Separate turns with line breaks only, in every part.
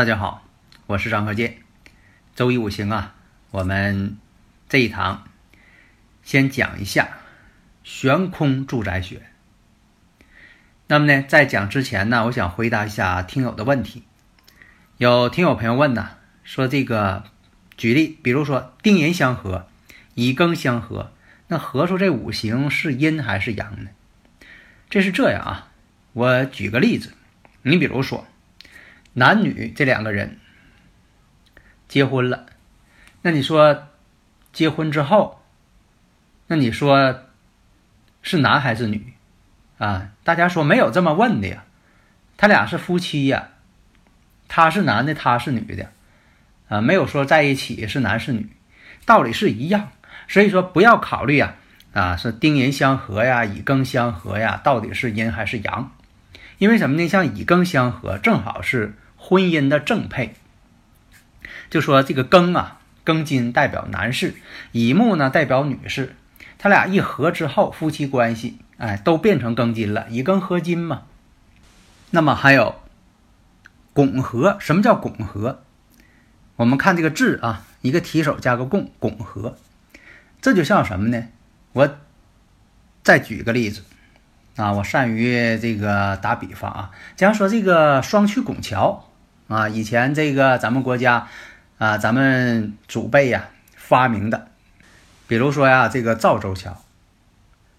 大家好，我是张和建。周一五行啊，我们这一堂先讲一下悬空住宅学。那么呢，在讲之前呢，我想回答一下听友的问题。有听友朋友问呢，说这个举例，比如说丁寅相合，乙庚相合，那合出这五行是阴还是阳呢？这是这样啊，我举个例子，你比如说。男女这两个人结婚了，那你说结婚之后，那你说是男还是女啊？大家说没有这么问的呀，他俩是夫妻呀，他是男的，他是女的啊，没有说在一起是男是女，道理是一样。所以说不要考虑啊啊是丁寅相合呀，乙庚相合呀，到底是阴还是阳？因为什么呢？像乙庚相合，正好是。婚姻的正配，就说这个庚啊，庚金代表男士，乙木呢代表女士，他俩一合之后，夫妻关系哎都变成庚金了，乙庚合金嘛。那么还有拱合，什么叫拱合？我们看这个字啊，一个提手加个共，拱合，这就像什么呢？我再举个例子啊，我善于这个打比方啊，假如说这个双曲拱桥。啊，以前这个咱们国家，啊，咱们祖辈呀发明的，比如说呀，这个赵州桥，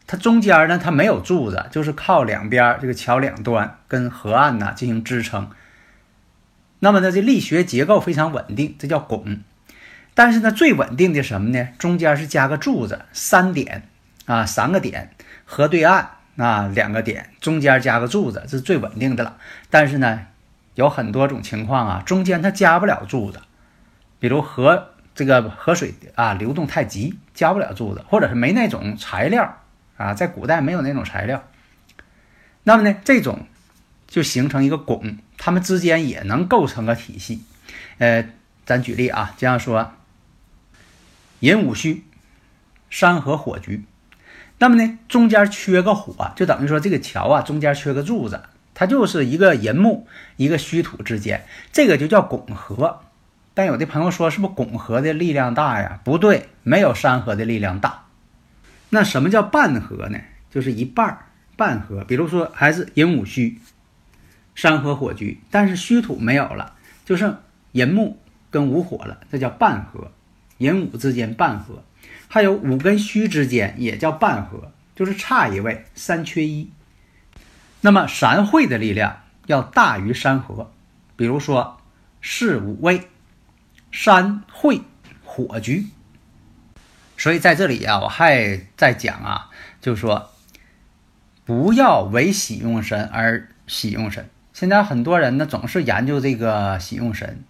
它中间呢它没有柱子，就是靠两边这个桥两端跟河岸呐进行支撑。那么呢，这力学结构非常稳定，这叫拱。但是呢，最稳定的什么呢？中间是加个柱子，三点啊，三个点，河对岸那两个点，中间加个柱子，这是最稳定的了。但是呢。有很多种情况啊，中间它加不了柱子，比如河这个河水啊流动太急，加不了柱子，或者是没那种材料啊，在古代没有那种材料，那么呢，这种就形成一个拱，它们之间也能构成个体系。呃，咱举例啊，这样说，寅午戌，山河火局，那么呢，中间缺个火，就等于说这个桥啊中间缺个柱子。它就是一个寅木一个虚土之间，这个就叫拱合。但有的朋友说，是不是拱合的力量大呀？不对，没有山河的力量大。那什么叫半合呢？就是一半半合。比如说，还是寅午戌，山河火局，但是虚土没有了，就剩寅木跟午火了，这叫半合。寅午之间半合，还有午跟戌之间也叫半合，就是差一位，三缺一。那么三会的力量要大于三合，比如说四五位，山会火局。所以在这里啊，我还在讲啊，就是说不要为喜用神而喜用神。现在很多人呢总是研究这个喜用神，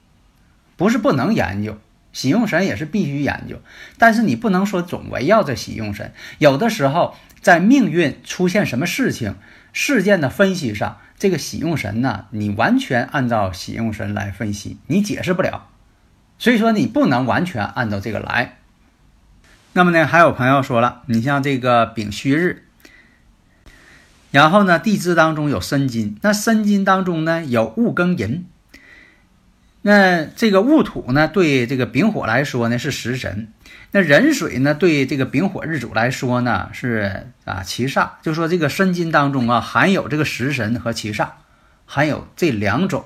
不是不能研究，喜用神也是必须研究，但是你不能说总围绕着喜用神，有的时候在命运出现什么事情。事件的分析上，这个喜用神呢，你完全按照喜用神来分析，你解释不了，所以说你不能完全按照这个来。那么呢，还有朋友说了，你像这个丙戌日，然后呢，地支当中有申金，那申金当中呢有戊庚寅。那这个戊土呢，对这个丙火来说呢是食神；那壬水呢，对这个丙火日主来说呢是啊七煞。就说这个申金当中啊，含有这个食神和七煞，含有这两种。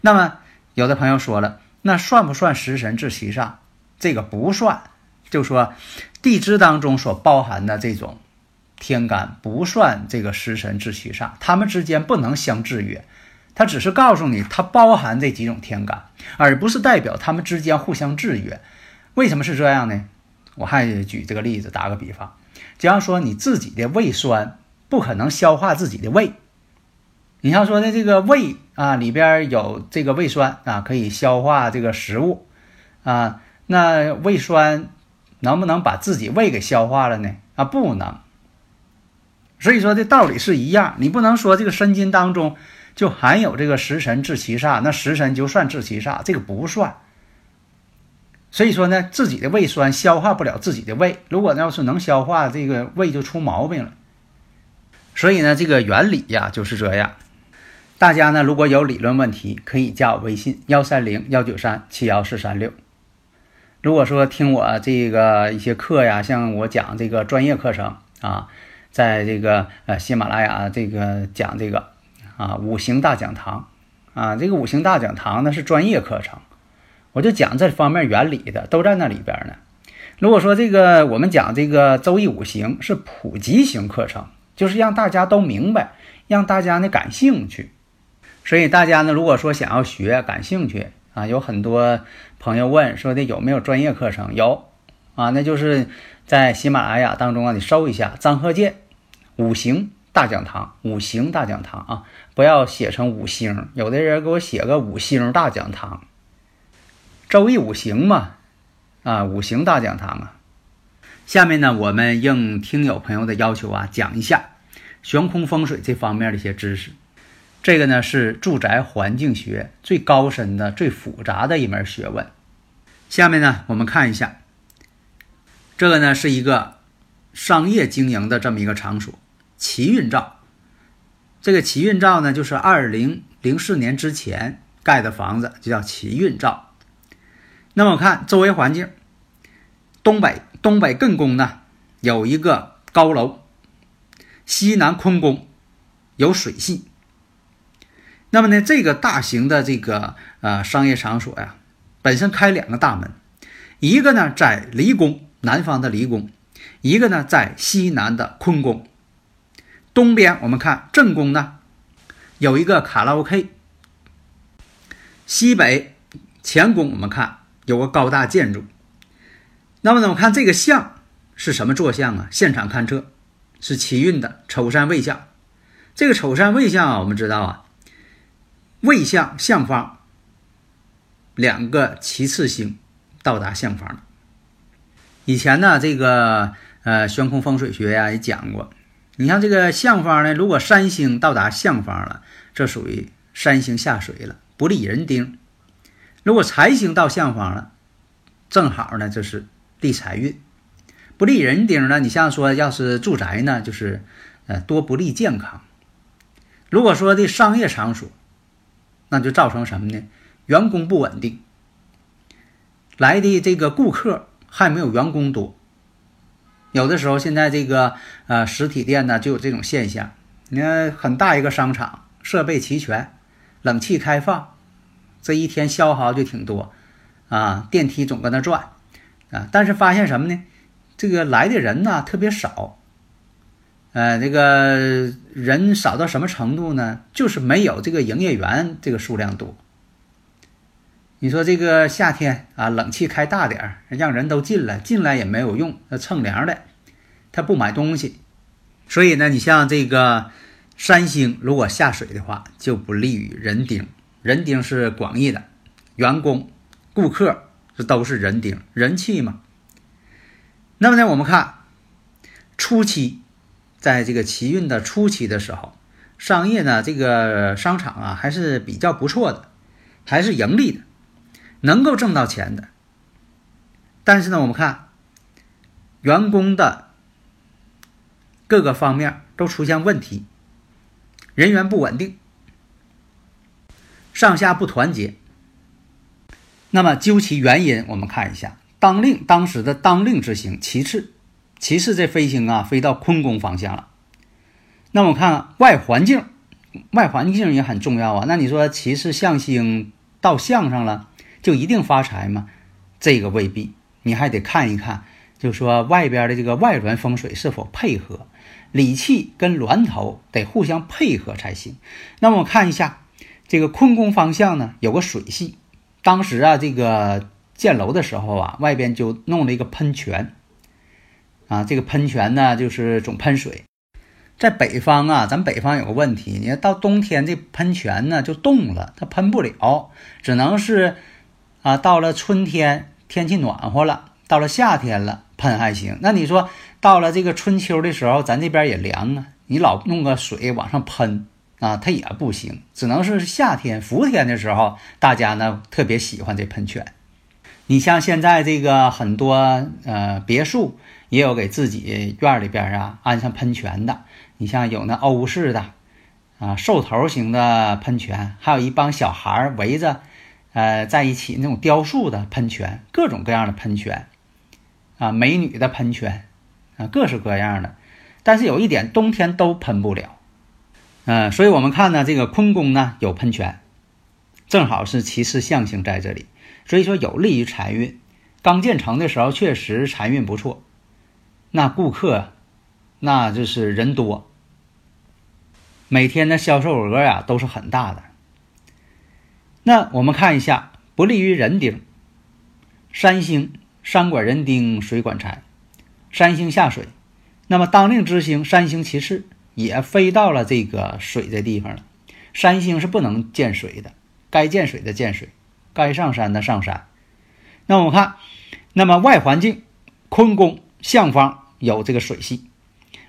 那么有的朋友说了，那算不算食神制七煞？这个不算。就说地支当中所包含的这种天干不算这个食神制七煞，它们之间不能相制约。它只是告诉你，它包含这几种天干，而不是代表它们之间互相制约。为什么是这样呢？我还举这个例子，打个比方，假如说你自己的胃酸不可能消化自己的胃，你像说的这个胃啊里边有这个胃酸啊，可以消化这个食物啊，那胃酸能不能把自己胃给消化了呢？啊，不能。所以说这道理是一样，你不能说这个身经当中就含有这个食神治其煞，那食神就算治其煞，这个不算。所以说呢，自己的胃酸消化不了自己的胃，如果要是能消化，这个胃就出毛病了。所以呢，这个原理呀就是这样。大家呢如果有理论问题，可以加我微信幺三零幺九三七幺四三六。如果说听我这个一些课呀，像我讲这个专业课程啊，在这个呃喜马拉雅这个讲这个啊五行大讲堂啊，这个五行大讲堂呢是专业课程。我就讲这方面原理的都在那里边呢。如果说这个我们讲这个周易五行是普及型课程，就是让大家都明白，让大家呢感兴趣。所以大家呢，如果说想要学、感兴趣啊，有很多朋友问说的有没有专业课程？有啊，那就是在喜马拉雅当中啊，你搜一下张鹤剑五行大讲堂，五行大讲堂啊，不要写成五星，有的人给我写个五星大讲堂。周易五行嘛，啊，五行大讲堂啊。下面呢，我们应听友朋友的要求啊，讲一下悬空风水这方面的一些知识。这个呢是住宅环境学最高深的、最复杂的一门学问。下面呢，我们看一下，这个呢是一个商业经营的这么一个场所——奇运兆。这个奇运兆呢，就是二零零四年之前盖的房子，就叫奇运兆。那么我看周围环境，东北东北艮宫呢有一个高楼，西南坤宫有水系。那么呢，这个大型的这个呃商业场所呀，本身开两个大门，一个呢在离宫南方的离宫，一个呢在西南的坤宫。东边我们看正宫呢有一个卡拉 OK，西北前宫我们看。有个高大建筑，那么呢？我看这个相是什么坐向啊？现场勘测是奇运的丑山未相。这个丑山未相啊，我们知道啊，未相相方两个其次星到达相方。以前呢，这个呃悬空风水学呀也讲过，你像这个相方呢，如果三星到达相方了，这属于三星下水了，不利人丁。如果财星到相方了，正好呢，就是利财运；不利人丁呢，你像说要是住宅呢，就是呃多不利健康。如果说的商业场所，那就造成什么呢？员工不稳定，来的这个顾客还没有员工多。有的时候现在这个呃实体店呢就有这种现象，你看很大一个商场，设备齐全，冷气开放。这一天消耗就挺多，啊，电梯总搁那转，啊，但是发现什么呢？这个来的人呢特别少，呃，这个人少到什么程度呢？就是没有这个营业员这个数量多。你说这个夏天啊，冷气开大点儿，让人都进来，进来也没有用，那蹭凉的，他不买东西。所以呢，你像这个三星如果下水的话，就不利于人丁。人丁是广义的，员工、顾客这都是人丁，人气嘛。那么呢，我们看初期，在这个奇运的初期的时候，商业呢，这个商场啊还是比较不错的，还是盈利的，能够挣到钱的。但是呢，我们看员工的各个方面都出现问题，人员不稳定。上下不团结，那么究其原因，我们看一下当令当时的当令之星其次，其次这飞星啊飞到坤宫方向了。那我看外环境，外环境也很重要啊。那你说其次相星到相上了，就一定发财吗？这个未必，你还得看一看，就说外边的这个外轮风水是否配合，理气跟峦头得互相配合才行。那么我看一下。这个坤宫方向呢有个水系，当时啊这个建楼的时候啊，外边就弄了一个喷泉，啊，这个喷泉呢就是总喷水。在北方啊，咱北方有个问题，你看到冬天这喷泉呢就冻了，它喷不了，只能是啊，到了春天天气暖和了，到了夏天了喷还行。那你说到了这个春秋的时候，咱这边也凉啊，你老弄个水往上喷啊，它也不行，只能是夏天伏天的时候，大家呢特别喜欢这喷泉。你像现在这个很多呃别墅也有给自己院里边啊安上喷泉的。你像有那欧式的，啊，兽头型的喷泉，还有一帮小孩围着，呃，在一起那种雕塑的喷泉，各种各样的喷泉，啊，美女的喷泉，啊，各式各样的。但是有一点，冬天都喷不了，嗯，所以我们看呢，这个坤宫呢有喷泉，正好是其次象星在这里，所以说有利于财运。刚建成的时候确实财运不错，那顾客，那就是人多。每天的销售额呀都是很大的。那我们看一下，不利于人丁。山星山管人丁，水管财，山星下水，那么当令之星山星其次也飞到了这个水的地方了。山星是不能见水的，该见水的见水，该上山的上山。那我们看，那么外环境，坤宫向方有这个水系，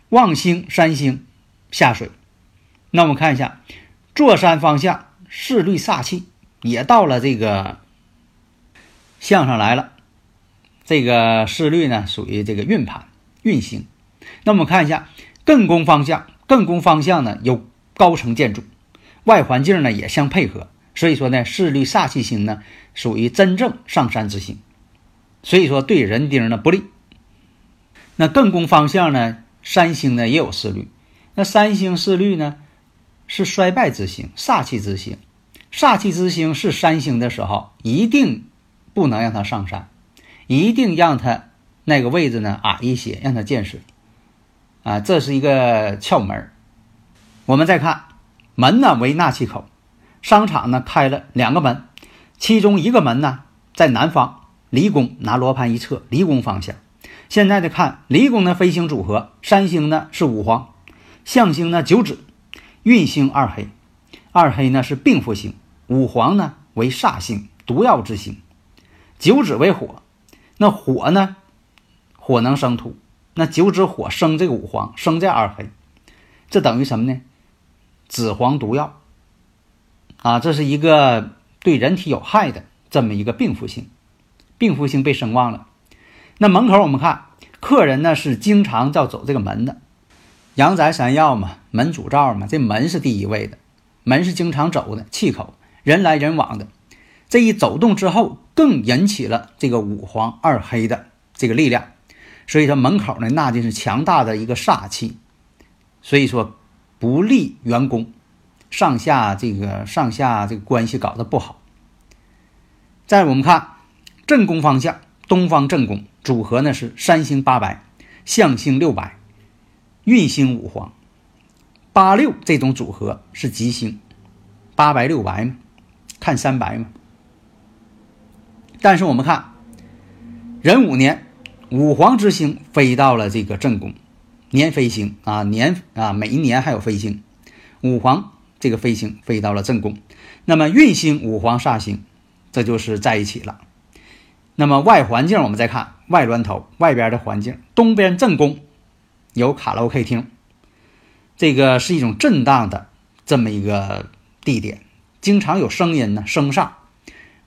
旺星山星下水。那我们看一下，坐山方向势律煞气也到了这个相上来了。这个势律呢，属于这个运盘运行。那我们看一下艮宫方向，艮宫方向呢有高层建筑，外环境呢也相配合。所以说呢，势律煞气星呢属于真正上山之星，所以说对人丁呢不利。那艮宫方向呢，三星呢也有势律，那三星势律呢？是衰败之星，煞气之星。煞气之星是三星的时候，一定不能让它上山，一定让它那个位置呢矮一些，让它见水。啊，这是一个窍门。我们再看门呢为纳气口，商场呢开了两个门，其中一个门呢在南方，离宫拿罗盘一测，离宫方向。现在的看离宫的飞星组合，三星呢是五黄，象星呢九紫。运星二黑，二黑呢是病符星，五黄呢为煞星，毒药之星，九紫为火，那火呢，火能生土，那九紫火生这个五黄，生这二黑，这等于什么呢？紫黄毒药啊，这是一个对人体有害的这么一个病符星，病符星被生旺了。那门口我们看，客人呢是经常要走这个门的。阳宅三要嘛，门主灶嘛，这门是第一位的，门是经常走的气口，人来人往的，这一走动之后，更引起了这个五黄二黑的这个力量，所以说门口呢，那就是强大的一个煞气，所以说不利员工，上下这个上下这个关系搞得不好。再我们看正宫方向，东方正宫组合呢是三星八白，象星六白。运星五黄，八六这种组合是吉星，八白六白嘛，看三白嘛。但是我们看壬午年，五黄之星飞到了这个正宫，年飞星啊，年啊，每一年还有飞星，五黄这个飞星飞到了正宫，那么运星五黄煞星，这就是在一起了。那么外环境我们再看外峦头外边的环境，东边正宫。有卡拉 OK 厅，这个是一种震荡的这么一个地点，经常有声音呢，声上，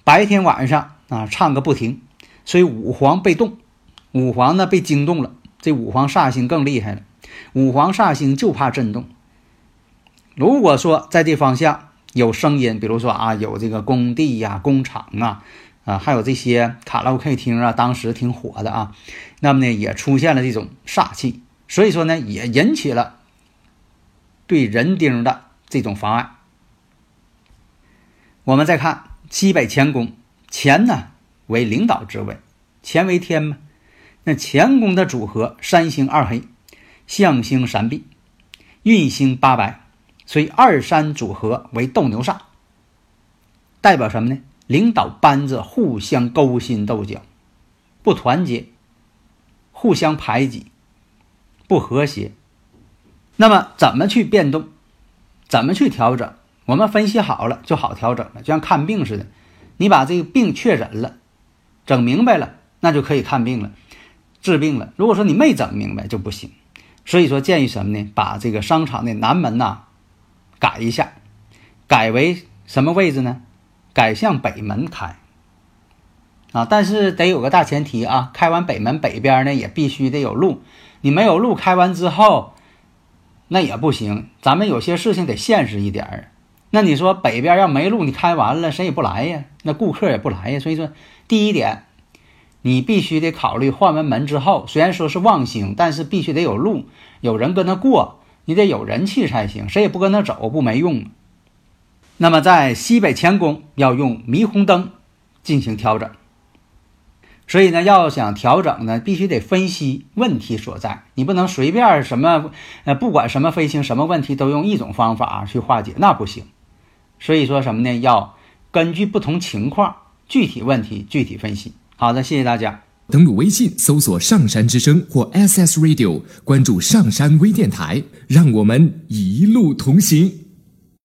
白天晚上啊唱个不停，所以五黄被动，五黄呢被惊动了，这五黄煞星更厉害了，五黄煞星就怕震动。如果说在这方向有声音，比如说啊有这个工地呀、工厂啊，啊还有这些卡拉 OK 厅啊，当时挺火的啊，那么呢也出现了这种煞气。所以说呢，也引起了对人丁的这种妨碍。我们再看西北乾宫，乾呢为领导之位，乾为天嘛。那乾宫的组合，三星二黑，象星三碧，运星八白，所以二三组合为斗牛煞，代表什么呢？领导班子互相勾心斗角，不团结，互相排挤，不和谐。那么怎么去变动？怎么去调整？我们分析好了就好调整了，就像看病似的，你把这个病确诊了，整明白了，那就可以看病了，治病了。如果说你没整明白就不行。所以说建议什么呢？把这个商场的南门呐改一下，改为什么位置呢？改向北门开。啊，但是得有个大前提啊，开完北门北边呢也必须得有路，你没有路开完之后，那也不行。咱们有些事情得现实一点儿。那你说北边要没路，你开完了谁也不来呀？那顾客也不来呀。所以说，第一点，你必须得考虑换完门之后，虽然说是旺星，但是必须得有路，有人跟他过，你得有人气才行。谁也不跟他走，不没用。那么在西北乾宫要用霓虹灯进行调整。所以呢，要想调整呢，必须得分析问题所在，你不能随便什么呃，不管什么飞行什么问题都用一种方法去化解，那不行。所以说什么呢？要根据不同情况、具体问题具体分析。好的，谢谢大家。
登录微信搜索“上山之声”或 SS Radio，关注上山微电台，让我们一路同行。